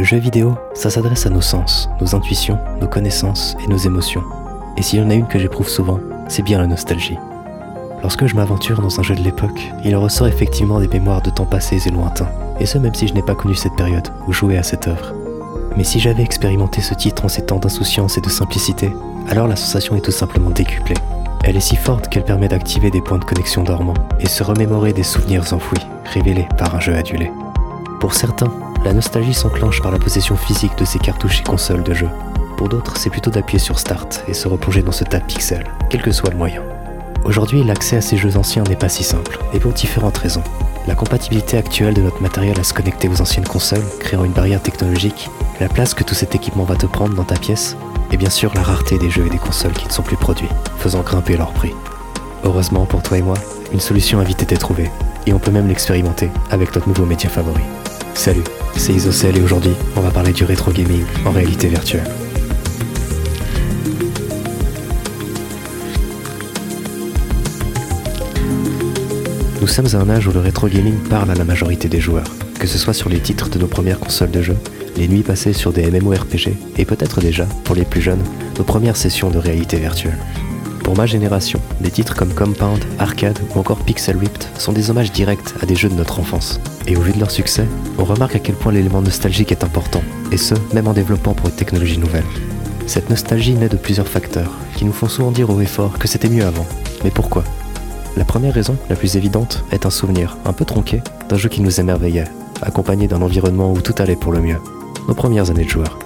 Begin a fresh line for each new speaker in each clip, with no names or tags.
Le jeu vidéo, ça s'adresse à nos sens, nos intuitions, nos connaissances et nos émotions. Et s'il y en a une que j'éprouve souvent, c'est bien la nostalgie. Lorsque je m'aventure dans un jeu de l'époque, il ressort effectivement des mémoires de temps passés et lointains, et ce même si je n'ai pas connu cette période ou joué à cette œuvre. Mais si j'avais expérimenté ce titre en ces temps d'insouciance et de simplicité, alors la sensation est tout simplement décuplée. Elle est si forte qu'elle permet d'activer des points de connexion dormants et se remémorer des souvenirs enfouis, révélés par un jeu adulé. Pour certains, la nostalgie s'enclenche par la possession physique de ces cartouches et consoles de jeu. Pour d'autres, c'est plutôt d'appuyer sur Start et se replonger dans ce tas de pixels, quel que soit le moyen. Aujourd'hui, l'accès à ces jeux anciens n'est pas si simple, et pour différentes raisons. La compatibilité actuelle de notre matériel à se connecter aux anciennes consoles, créant une barrière technologique, la place que tout cet équipement va te prendre dans ta pièce, et bien sûr la rareté des jeux et des consoles qui ne sont plus produits, faisant grimper leur prix. Heureusement pour toi et moi, une solution a vite été trouvée, et on peut même l'expérimenter avec notre nouveau média favori. Salut, c'est Isocel et aujourd'hui, on va parler du rétro gaming en réalité virtuelle. Nous sommes à un âge où le rétro gaming parle à la majorité des joueurs, que ce soit sur les titres de nos premières consoles de jeu, les nuits passées sur des MMORPG et peut-être déjà, pour les plus jeunes, nos premières sessions de réalité virtuelle. Pour ma génération, des titres comme Compound, Arcade ou encore Pixel Ripped sont des hommages directs à des jeux de notre enfance. Et au vu de leur succès, on remarque à quel point l'élément nostalgique est important, et ce, même en développant pour une technologie nouvelle. Cette nostalgie naît de plusieurs facteurs, qui nous font souvent dire haut et fort que c'était mieux avant. Mais pourquoi? La première raison, la plus évidente, est un souvenir, un peu tronqué, d'un jeu qui nous émerveillait, accompagné d'un environnement où tout allait pour le mieux. Nos premières années de joueurs.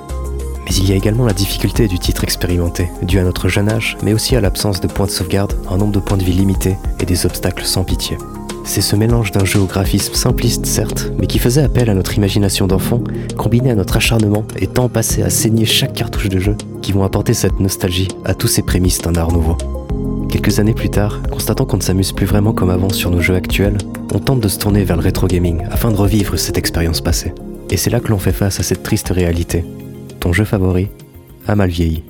Mais il y a également la difficulté du titre expérimenté, dû à notre jeune âge, mais aussi à l'absence de points de sauvegarde, un nombre de points de vie limité et des obstacles sans pitié. C'est ce mélange d'un jeu au graphisme simpliste certes, mais qui faisait appel à notre imagination d'enfant, combiné à notre acharnement et temps passé à saigner chaque cartouche de jeu, qui vont apporter cette nostalgie à tous ces prémices d'un art nouveau. Quelques années plus tard, constatant qu'on ne s'amuse plus vraiment comme avant sur nos jeux actuels, on tente de se tourner vers le rétro gaming afin de revivre cette expérience passée. Et c'est là que l'on fait face à cette triste réalité. Ton jeu favori a mal vieilli.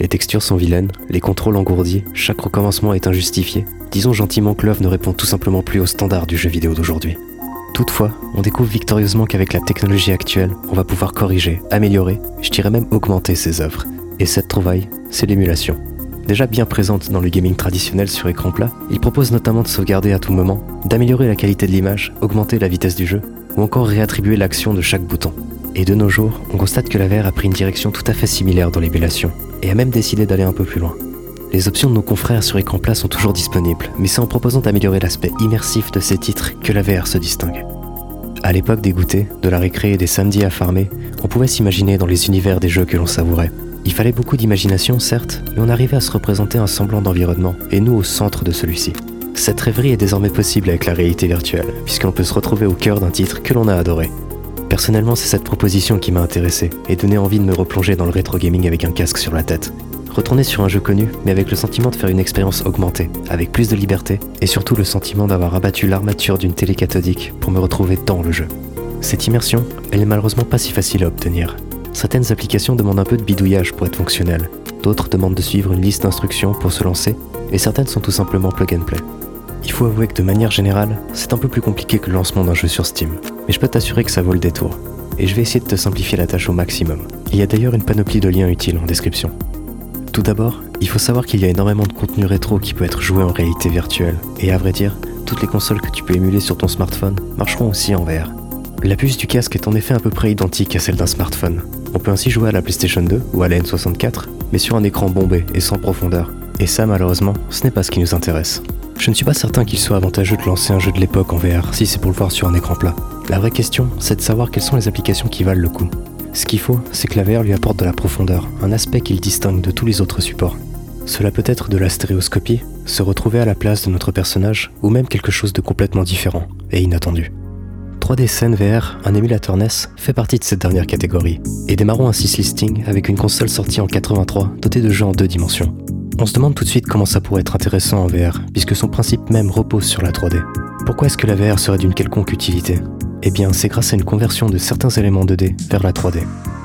Les textures sont vilaines, les contrôles engourdis, chaque recommencement est injustifié. Disons gentiment que l'œuvre ne répond tout simplement plus aux standards du jeu vidéo d'aujourd'hui. Toutefois, on découvre victorieusement qu'avec la technologie actuelle, on va pouvoir corriger, améliorer, je dirais même augmenter ces œuvres. Et cette trouvaille, c'est l'émulation. Déjà bien présente dans le gaming traditionnel sur écran plat, il propose notamment de sauvegarder à tout moment, d'améliorer la qualité de l'image, augmenter la vitesse du jeu, ou encore réattribuer l'action de chaque bouton. Et de nos jours, on constate que la VR a pris une direction tout à fait similaire dans l'émulation, et a même décidé d'aller un peu plus loin. Les options de nos confrères sur écran plat sont toujours disponibles, mais c'est en proposant d'améliorer l'aspect immersif de ces titres que la VR se distingue. À l'époque des goûters, de la récré et des samedis à farmer, on pouvait s'imaginer dans les univers des jeux que l'on savourait. Il fallait beaucoup d'imagination, certes, mais on arrivait à se représenter un semblant d'environnement, et nous au centre de celui-ci. Cette rêverie est désormais possible avec la réalité virtuelle, puisqu'on peut se retrouver au cœur d'un titre que l'on a adoré. Personnellement, c'est cette proposition qui m'a intéressé et donné envie de me replonger dans le rétro gaming avec un casque sur la tête. Retourner sur un jeu connu, mais avec le sentiment de faire une expérience augmentée, avec plus de liberté, et surtout le sentiment d'avoir abattu l'armature d'une télé cathodique pour me retrouver dans le jeu. Cette immersion, elle n'est malheureusement pas si facile à obtenir. Certaines applications demandent un peu de bidouillage pour être fonctionnelles, d'autres demandent de suivre une liste d'instructions pour se lancer, et certaines sont tout simplement plug and play. Il faut avouer que de manière générale, c'est un peu plus compliqué que le lancement d'un jeu sur Steam, mais je peux t'assurer que ça vaut le détour. Et je vais essayer de te simplifier la tâche au maximum. Il y a d'ailleurs une panoplie de liens utiles en description. Tout d'abord, il faut savoir qu'il y a énormément de contenu rétro qui peut être joué en réalité virtuelle, et à vrai dire, toutes les consoles que tu peux émuler sur ton smartphone marcheront aussi en VR. La puce du casque est en effet à peu près identique à celle d'un smartphone. On peut ainsi jouer à la PlayStation 2 ou à la N64, mais sur un écran bombé et sans profondeur. Et ça, malheureusement, ce n'est pas ce qui nous intéresse. Je ne suis pas certain qu'il soit avantageux de lancer un jeu de l'époque en VR si c'est pour le voir sur un écran plat. La vraie question, c'est de savoir quelles sont les applications qui valent le coup. Ce qu'il faut, c'est que la VR lui apporte de la profondeur, un aspect qu'il distingue de tous les autres supports. Cela peut être de la stéréoscopie, se retrouver à la place de notre personnage, ou même quelque chose de complètement différent et inattendu. 3D Scene VR, un émulateur NES, fait partie de cette dernière catégorie, et démarrons un 6 listing avec une console sortie en 83 dotée de jeux en deux dimensions. On se demande tout de suite comment ça pourrait être intéressant en VR, puisque son principe même repose sur la 3D. Pourquoi est-ce que la VR serait d'une quelconque utilité? Eh bien, c'est grâce à une conversion de certains éléments 2D vers la 3D.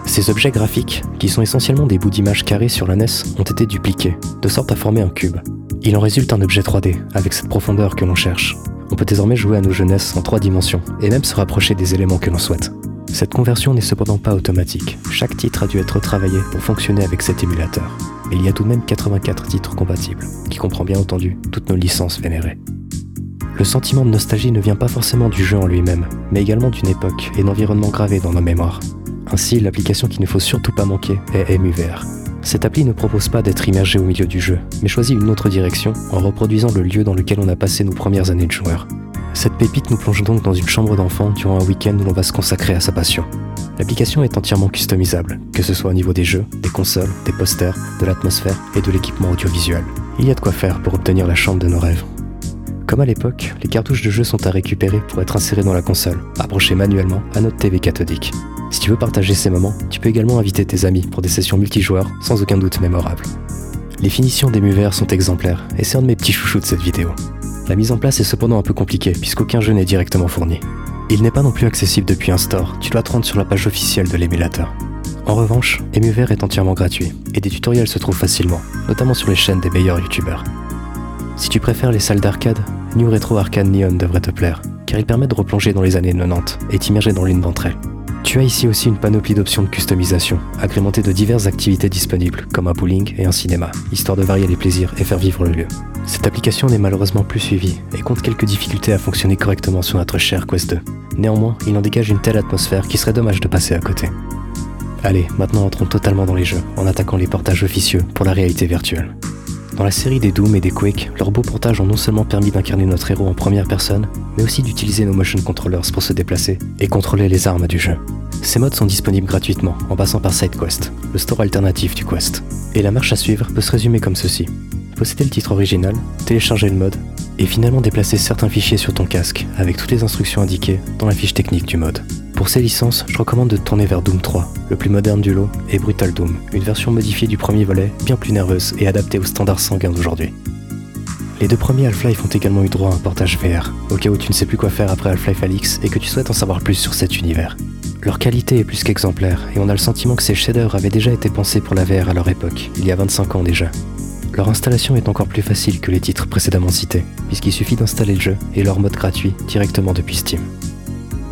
Ces objets graphiques, qui sont essentiellement des bouts d'images carrés sur la NES, ont été dupliqués, de sorte à former un cube. Il en résulte un objet 3D, avec cette profondeur que l'on cherche. On peut désormais jouer à nos jeunesses en trois dimensions, et même se rapprocher des éléments que l'on souhaite. Cette conversion n'est cependant pas automatique. Chaque titre a dû être travaillé pour fonctionner avec cet émulateur. Et il y a tout de même 84 titres compatibles, qui comprend bien entendu toutes nos licences vénérées. Le sentiment de nostalgie ne vient pas forcément du jeu en lui-même, mais également d'une époque et d'environnement gravé dans nos mémoires. Ainsi, l'application qu'il ne faut surtout pas manquer est MUVR. Cette appli ne propose pas d'être immergé au milieu du jeu, mais choisit une autre direction en reproduisant le lieu dans lequel on a passé nos premières années de joueur. Cette pépite nous plonge donc dans une chambre d'enfant durant un week-end où l'on va se consacrer à sa passion. L'application est entièrement customisable, que ce soit au niveau des jeux, des consoles, des posters, de l'atmosphère et de l'équipement audiovisuel. Il y a de quoi faire pour obtenir la chambre de nos rêves. Comme à l'époque, les cartouches de jeu sont à récupérer pour être insérées dans la console, approchées manuellement à notre TV cathodique. Si tu veux partager ces moments, tu peux également inviter tes amis pour des sessions multijoueurs sans aucun doute mémorables. Les finitions des sont exemplaires et c'est un de mes petits chouchous de cette vidéo. La mise en place est cependant un peu compliquée puisqu'aucun jeu n'est directement fourni. Il n'est pas non plus accessible depuis un store, tu dois te rendre sur la page officielle de l'émulateur. En revanche, EmuVR est entièrement gratuit et des tutoriels se trouvent facilement, notamment sur les chaînes des meilleurs youtubeurs. Si tu préfères les salles d'arcade, New Retro Arcade Neon devrait te plaire, car il permet de replonger dans les années 90 et t'immerger dans l'une d'entre elles. Tu as ici aussi une panoplie d'options de customisation, agrémentées de diverses activités disponibles, comme un bowling et un cinéma, histoire de varier les plaisirs et faire vivre le lieu. Cette application n'est malheureusement plus suivie et compte quelques difficultés à fonctionner correctement sur notre cher Quest 2. Néanmoins, il en dégage une telle atmosphère qu'il serait dommage de passer à côté. Allez, maintenant entrons totalement dans les jeux, en attaquant les portages officieux pour la réalité virtuelle. Dans la série des Doom et des Quake, leurs beaux portages ont non seulement permis d'incarner notre héros en première personne, mais aussi d'utiliser nos motion controllers pour se déplacer et contrôler les armes du jeu. Ces modes sont disponibles gratuitement en passant par SideQuest, le store alternatif du Quest. Et la marche à suivre peut se résumer comme ceci posséder le titre original, télécharger le mode, et finalement déplacer certains fichiers sur ton casque, avec toutes les instructions indiquées dans la fiche technique du mode. Pour ces licences, je recommande de tourner vers Doom 3, le plus moderne du lot, et Brutal Doom, une version modifiée du premier volet, bien plus nerveuse et adaptée aux standards sanguins d'aujourd'hui. Les deux premiers Half-Life ont également eu droit à un portage VR, au cas où tu ne sais plus quoi faire après Half-Life Alix et que tu souhaites en savoir plus sur cet univers. Leur qualité est plus qu'exemplaire, et on a le sentiment que ces shaders avaient déjà été pensés pour la VR à leur époque, il y a 25 ans déjà. Leur installation est encore plus facile que les titres précédemment cités, puisqu'il suffit d'installer le jeu et leur mode gratuit directement depuis Steam.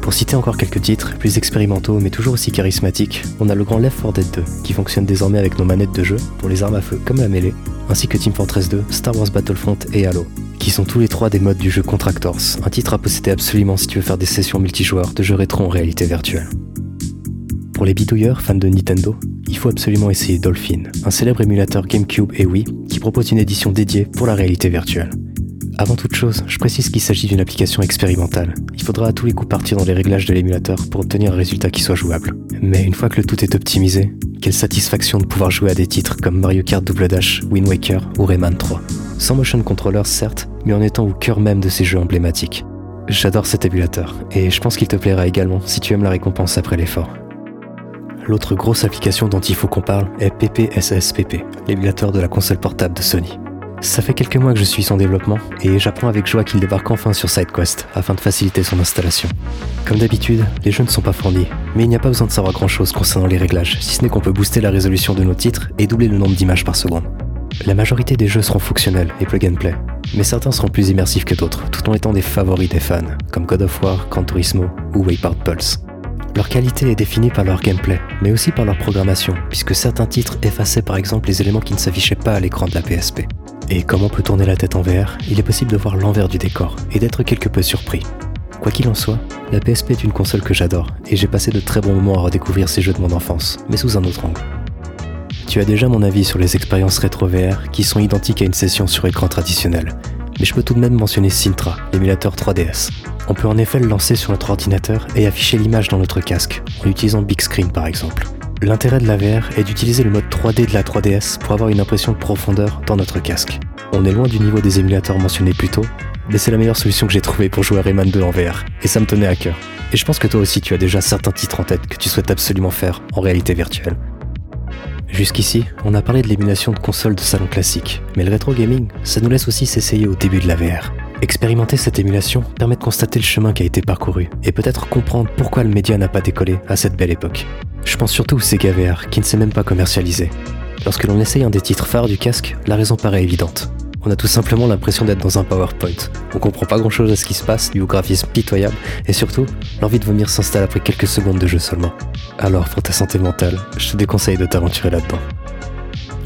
Pour citer encore quelques titres, plus expérimentaux mais toujours aussi charismatiques, on a le grand Left 4 Dead 2, qui fonctionne désormais avec nos manettes de jeu pour les armes à feu comme la mêlée, ainsi que Team Fortress 2, Star Wars Battlefront et Halo, qui sont tous les trois des modes du jeu Contractors, un titre à posséder absolument si tu veux faire des sessions multijoueurs de jeux rétro en réalité virtuelle. Pour les bidouilleurs fans de Nintendo, il faut absolument essayer Dolphin, un célèbre émulateur GameCube et Wii qui propose une édition dédiée pour la réalité virtuelle. Avant toute chose, je précise qu'il s'agit d'une application expérimentale. Il faudra à tous les coups partir dans les réglages de l'émulateur pour obtenir un résultat qui soit jouable. Mais une fois que le tout est optimisé, quelle satisfaction de pouvoir jouer à des titres comme Mario Kart Double Dash, Wind Waker ou Rayman 3. Sans motion controller certes, mais en étant au cœur même de ces jeux emblématiques. J'adore cet émulateur, et je pense qu'il te plaira également si tu aimes la récompense après l'effort. L'autre grosse application dont il faut qu'on parle est PPSSPP, l'émulateur de la console portable de Sony. Ça fait quelques mois que je suis son développement et j'apprends avec joie qu'il débarque enfin sur SideQuest afin de faciliter son installation. Comme d'habitude, les jeux ne sont pas fournis, mais il n'y a pas besoin de savoir grand chose concernant les réglages, si ce n'est qu'on peut booster la résolution de nos titres et doubler le nombre d'images par seconde. La majorité des jeux seront fonctionnels et plug and play, mais certains seront plus immersifs que d'autres, tout en étant des favoris des fans, comme God of War, Gran Turismo ou Wipeout Pulse. Leur qualité est définie par leur gameplay, mais aussi par leur programmation, puisque certains titres effaçaient par exemple les éléments qui ne s'affichaient pas à l'écran de la PSP. Et comme on peut tourner la tête en VR, il est possible de voir l'envers du décor et d'être quelque peu surpris. Quoi qu'il en soit, la PSP est une console que j'adore, et j'ai passé de très bons moments à redécouvrir ces jeux de mon enfance, mais sous un autre angle. Tu as déjà mon avis sur les expériences rétro VR qui sont identiques à une session sur écran traditionnel, mais je peux tout de même mentionner Sintra, l'émulateur 3DS. On peut en effet le lancer sur notre ordinateur et afficher l'image dans notre casque, en utilisant Big Screen par exemple. L'intérêt de la VR est d'utiliser le mode 3D de la 3DS pour avoir une impression de profondeur dans notre casque. On est loin du niveau des émulateurs mentionnés plus tôt, mais c'est la meilleure solution que j'ai trouvée pour jouer à Rayman 2 en VR, et ça me tenait à cœur. Et je pense que toi aussi tu as déjà certains titres en tête que tu souhaites absolument faire en réalité virtuelle. Jusqu'ici, on a parlé de l'émulation de consoles de salon classique, mais le rétro gaming, ça nous laisse aussi s'essayer au début de la VR. Expérimenter cette émulation permet de constater le chemin qui a été parcouru et peut-être comprendre pourquoi le média n'a pas décollé à cette belle époque. Je pense surtout au Sega VR qui ne s'est même pas commercialisé. Lorsque l'on essaye un des titres phares du casque, la raison paraît évidente. On a tout simplement l'impression d'être dans un PowerPoint. On comprend pas grand chose à ce qui se passe, du graphisme pitoyable, et surtout, l'envie de vomir s'installe après quelques secondes de jeu seulement. Alors, pour ta santé mentale, je te déconseille de t'aventurer là-dedans.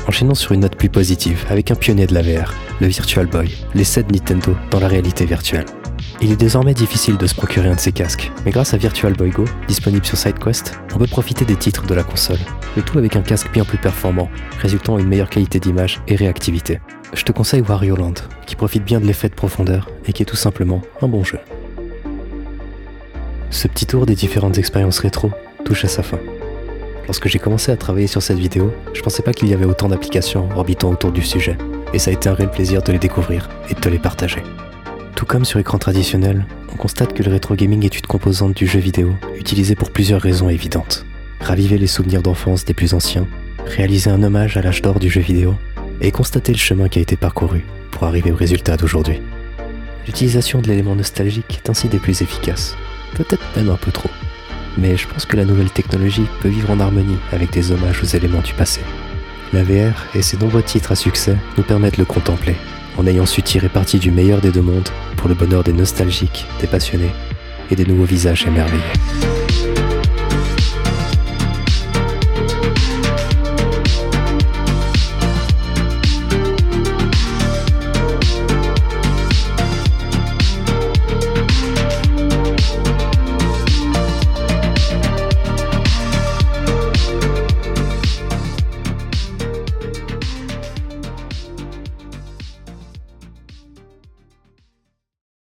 Enchaînons sur une note plus positive, avec un pionnier de la VR, le Virtual Boy, l'essai de Nintendo dans la réalité virtuelle. Il est désormais difficile de se procurer un de ces casques, mais grâce à Virtual Boy Go, disponible sur SideQuest, on peut profiter des titres de la console, le tout avec un casque bien plus performant, résultant en une meilleure qualité d'image et réactivité. Je te conseille Wario Land, qui profite bien de l'effet de profondeur et qui est tout simplement un bon jeu. Ce petit tour des différentes expériences rétro touche à sa fin. Lorsque j'ai commencé à travailler sur cette vidéo, je pensais pas qu'il y avait autant d'applications orbitant autour du sujet, et ça a été un réel plaisir de les découvrir et de te les partager. Tout comme sur écran traditionnel, on constate que le rétro gaming est une composante du jeu vidéo, utilisée pour plusieurs raisons évidentes. Raviver les souvenirs d'enfance des plus anciens, réaliser un hommage à l'âge d'or du jeu vidéo, et constater le chemin qui a été parcouru pour arriver au résultat d'aujourd'hui. L'utilisation de l'élément nostalgique est ainsi des plus efficaces, peut-être même un peu trop. Mais je pense que la nouvelle technologie peut vivre en harmonie avec des hommages aux éléments du passé. La VR et ses nombreux titres à succès nous permettent de le contempler en ayant su tirer parti du meilleur des deux mondes pour le bonheur des nostalgiques, des passionnés et des nouveaux visages émerveillés.